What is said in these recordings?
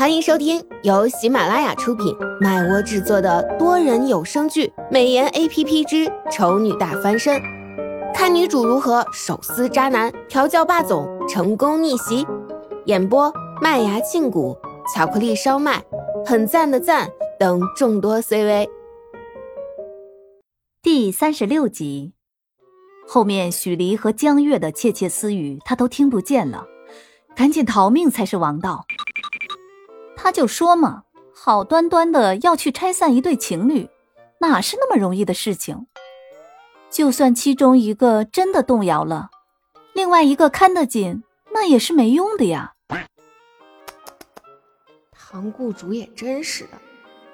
欢迎收听由喜马拉雅出品、麦窝制作的多人有声剧《美颜 A P P 之丑女大翻身》，看女主如何手撕渣男、调教霸总、成功逆袭。演播：麦芽庆谷、巧克力烧麦、很赞的赞等众多 C V。第三十六集，后面许离和江月的窃窃私语，他都听不见了，赶紧逃命才是王道。他就说嘛，好端端的要去拆散一对情侣，哪是那么容易的事情？就算其中一个真的动摇了，另外一个看得紧，那也是没用的呀。唐雇主也真是的，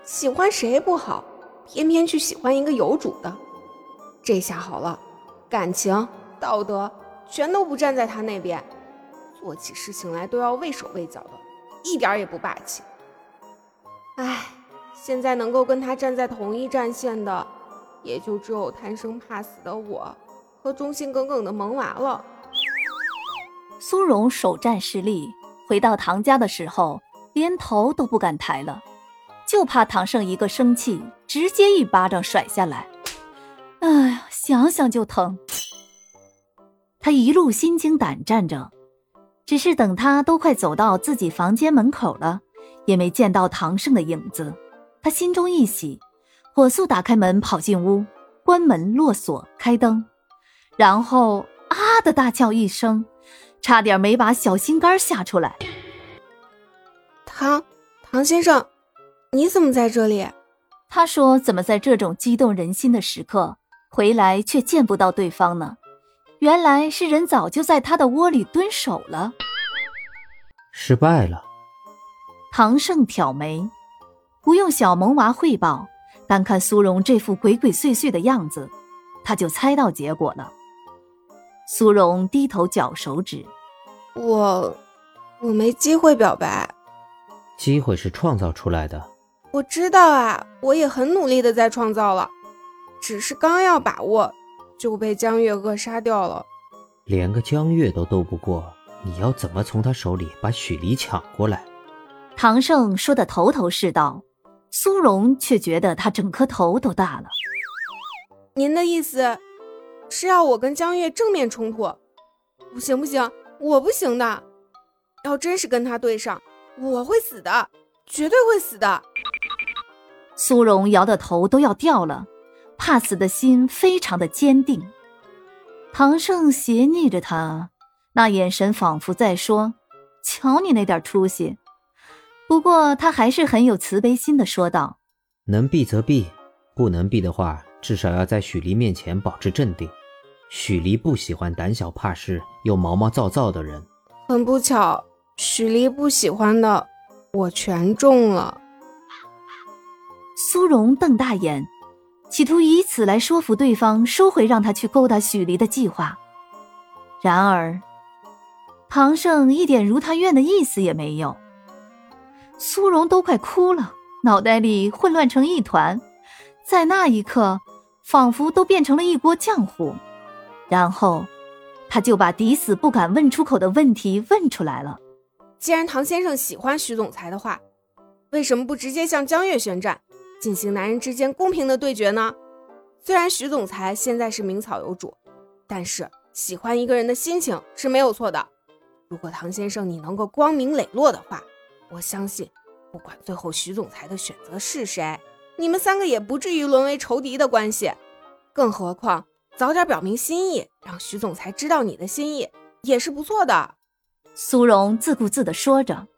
喜欢谁不好，偏偏去喜欢一个有主的。这下好了，感情、道德全都不站在他那边，做起事情来都要畏手畏脚的。一点也不霸气。唉，现在能够跟他站在同一战线的，也就只有贪生怕死的我和忠心耿耿的萌娃了。苏荣首战失利，回到唐家的时候，连头都不敢抬了，就怕唐胜一个生气，直接一巴掌甩下来。哎呀，想想就疼。他一路心惊胆战着。只是等他都快走到自己房间门口了，也没见到唐胜的影子，他心中一喜，火速打开门跑进屋，关门落锁，开灯，然后啊的大叫一声，差点没把小心肝吓出来。唐唐先生，你怎么在这里？他说：“怎么在这种激动人心的时刻回来，却见不到对方呢？”原来是人早就在他的窝里蹲守了，失败了。唐胜挑眉，不用小萌娃汇报，单看苏荣这副鬼鬼祟祟的样子，他就猜到结果了。苏荣低头绞手指：“我，我没机会表白。机会是创造出来的。我知道啊，我也很努力的在创造了，只是刚要把握。”就被江月扼杀掉了，连个江月都斗不过，你要怎么从他手里把许离抢过来？唐胜说的头头是道，苏荣却觉得他整颗头都大了。您的意思是要我跟江月正面冲突？不行不行，我不行的。要真是跟他对上，我会死的，绝对会死的。苏荣摇的头都要掉了。怕死的心非常的坚定，唐胜斜睨着他，那眼神仿佛在说：“瞧你那点出息。”不过他还是很有慈悲心的说道：“能避则避，不能避的话，至少要在许离面前保持镇定。许离不喜欢胆小怕事又毛毛躁躁的人。很不巧，许离不喜欢的，我全中了。”苏荣瞪大眼。企图以此来说服对方收回让他去勾搭许离的计划，然而唐胜一点如他愿的意思也没有。苏荣都快哭了，脑袋里混乱成一团，在那一刻仿佛都变成了一锅浆糊。然后他就把抵死不敢问出口的问题问出来了：既然唐先生喜欢徐总裁的话，为什么不直接向江月宣战？进行男人之间公平的对决呢？虽然徐总裁现在是名草有主，但是喜欢一个人的心情是没有错的。如果唐先生你能够光明磊落的话，我相信，不管最后徐总裁的选择是谁，你们三个也不至于沦为仇敌的关系。更何况早点表明心意，让徐总裁知道你的心意也是不错的。苏荣自顾自地说着。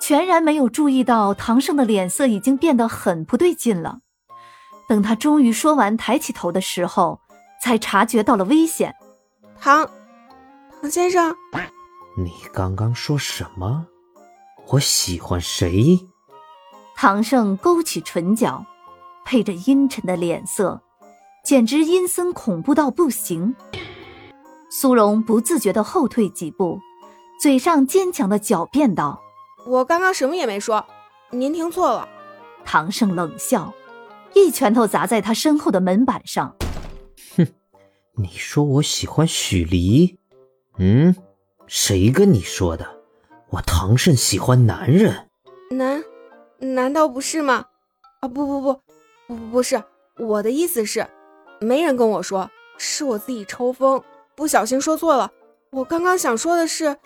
全然没有注意到唐胜的脸色已经变得很不对劲了。等他终于说完，抬起头的时候，才察觉到了危险。唐，唐先生，你刚刚说什么？我喜欢谁？唐胜勾起唇角，配着阴沉的脸色，简直阴森恐怖到不行。苏荣不自觉的后退几步，嘴上坚强的狡辩道。我刚刚什么也没说，您听错了。唐胜冷笑，一拳头砸在他身后的门板上。哼，你说我喜欢许离？嗯，谁跟你说的？我唐胜喜欢男人。难，难道不是吗？啊，不不不，不不不是，我的意思是，没人跟我说，是我自己抽风，不小心说错了。我刚刚想说的是，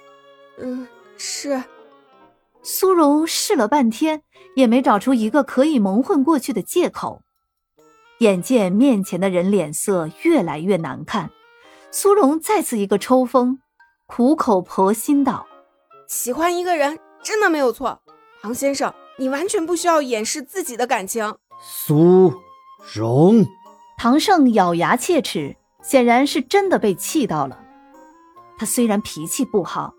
嗯，是。苏荣试了半天，也没找出一个可以蒙混过去的借口。眼见面前的人脸色越来越难看，苏荣再次一个抽风，苦口婆心道：“喜欢一个人真的没有错，唐先生，你完全不需要掩饰自己的感情。”苏荣，唐胜咬牙切齿，显然是真的被气到了。他虽然脾气不好。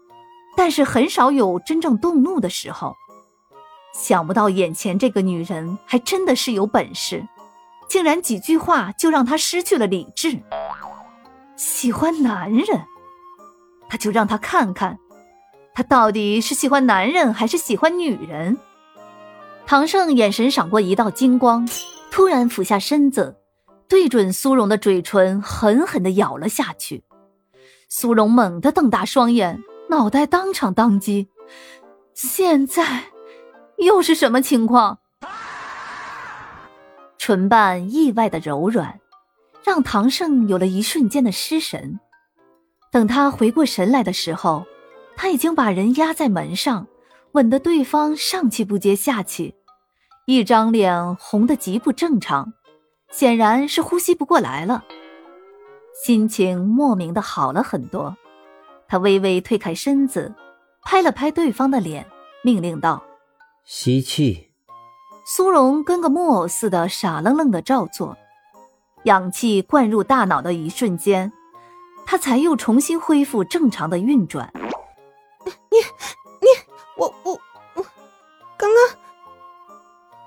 但是很少有真正动怒的时候，想不到眼前这个女人还真的是有本事，竟然几句话就让他失去了理智。喜欢男人，他就让他看看，他到底是喜欢男人还是喜欢女人。唐胜眼神闪过一道金光，突然俯下身子，对准苏荣的嘴唇狠狠地咬了下去。苏荣猛地瞪大双眼。脑袋当场当机，现在又是什么情况？唇瓣意外的柔软，让唐胜有了一瞬间的失神。等他回过神来的时候，他已经把人压在门上，吻得对方上气不接下气，一张脸红得极不正常，显然是呼吸不过来了，心情莫名的好了很多。他微微推开身子，拍了拍对方的脸，命令道：“吸气。”苏荣跟个木偶似的傻愣愣的照做。氧气灌入大脑的一瞬间，他才又重新恢复正常的运转。你你我我我，刚刚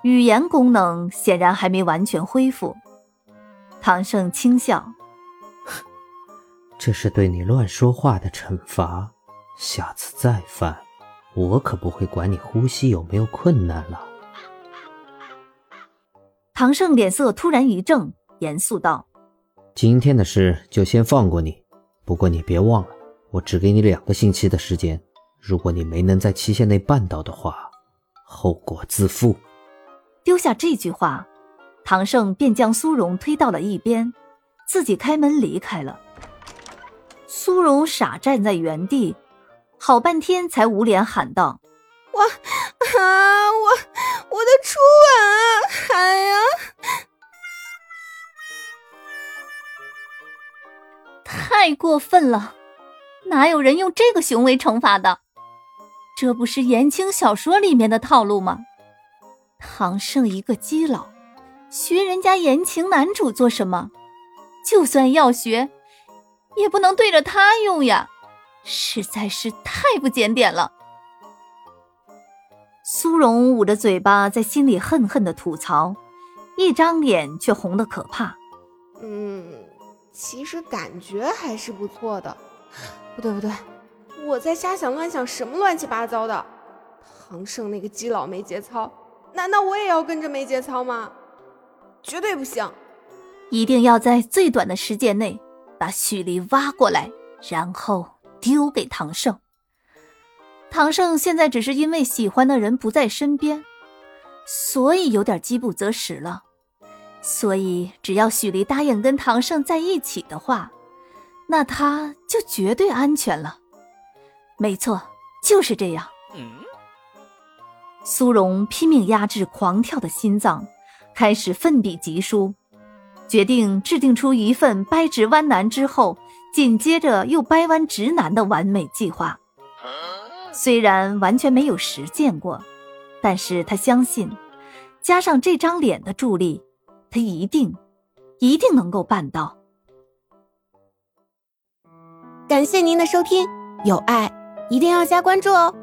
语言功能显然还没完全恢复。唐胜轻笑。这是对你乱说话的惩罚，下次再犯，我可不会管你呼吸有没有困难了。唐胜脸色突然一正，严肃道：“今天的事就先放过你，不过你别忘了，我只给你两个星期的时间，如果你没能在期限内办到的话，后果自负。”丢下这句话，唐胜便将苏荣推到了一边，自己开门离开了。苏荣傻站在原地，好半天才捂脸喊道：“我啊，我我的初吻啊！哎呀，太过分了！哪有人用这个行为惩罚的？这不是言情小说里面的套路吗？唐胜一个基佬，学人家言情男主做什么？就算要学。”也不能对着他用呀，实在是太不检点了。苏荣捂着嘴巴，在心里恨恨的吐槽，一张脸却红的可怕。嗯，其实感觉还是不错的。不对不对，我在瞎想乱想什么乱七八糟的。唐胜那个基佬没节操，难道我也要跟着没节操吗？绝对不行！一定要在最短的时间内。把许离挖过来，然后丢给唐胜。唐胜现在只是因为喜欢的人不在身边，所以有点饥不择食了。所以只要许离答应跟唐胜在一起的话，那他就绝对安全了。没错，就是这样。苏荣拼命压制狂跳的心脏，开始奋笔疾书。决定制定出一份掰直弯男之后，紧接着又掰弯直男的完美计划。虽然完全没有实践过，但是他相信，加上这张脸的助力，他一定，一定能够办到。感谢您的收听，有爱一定要加关注哦。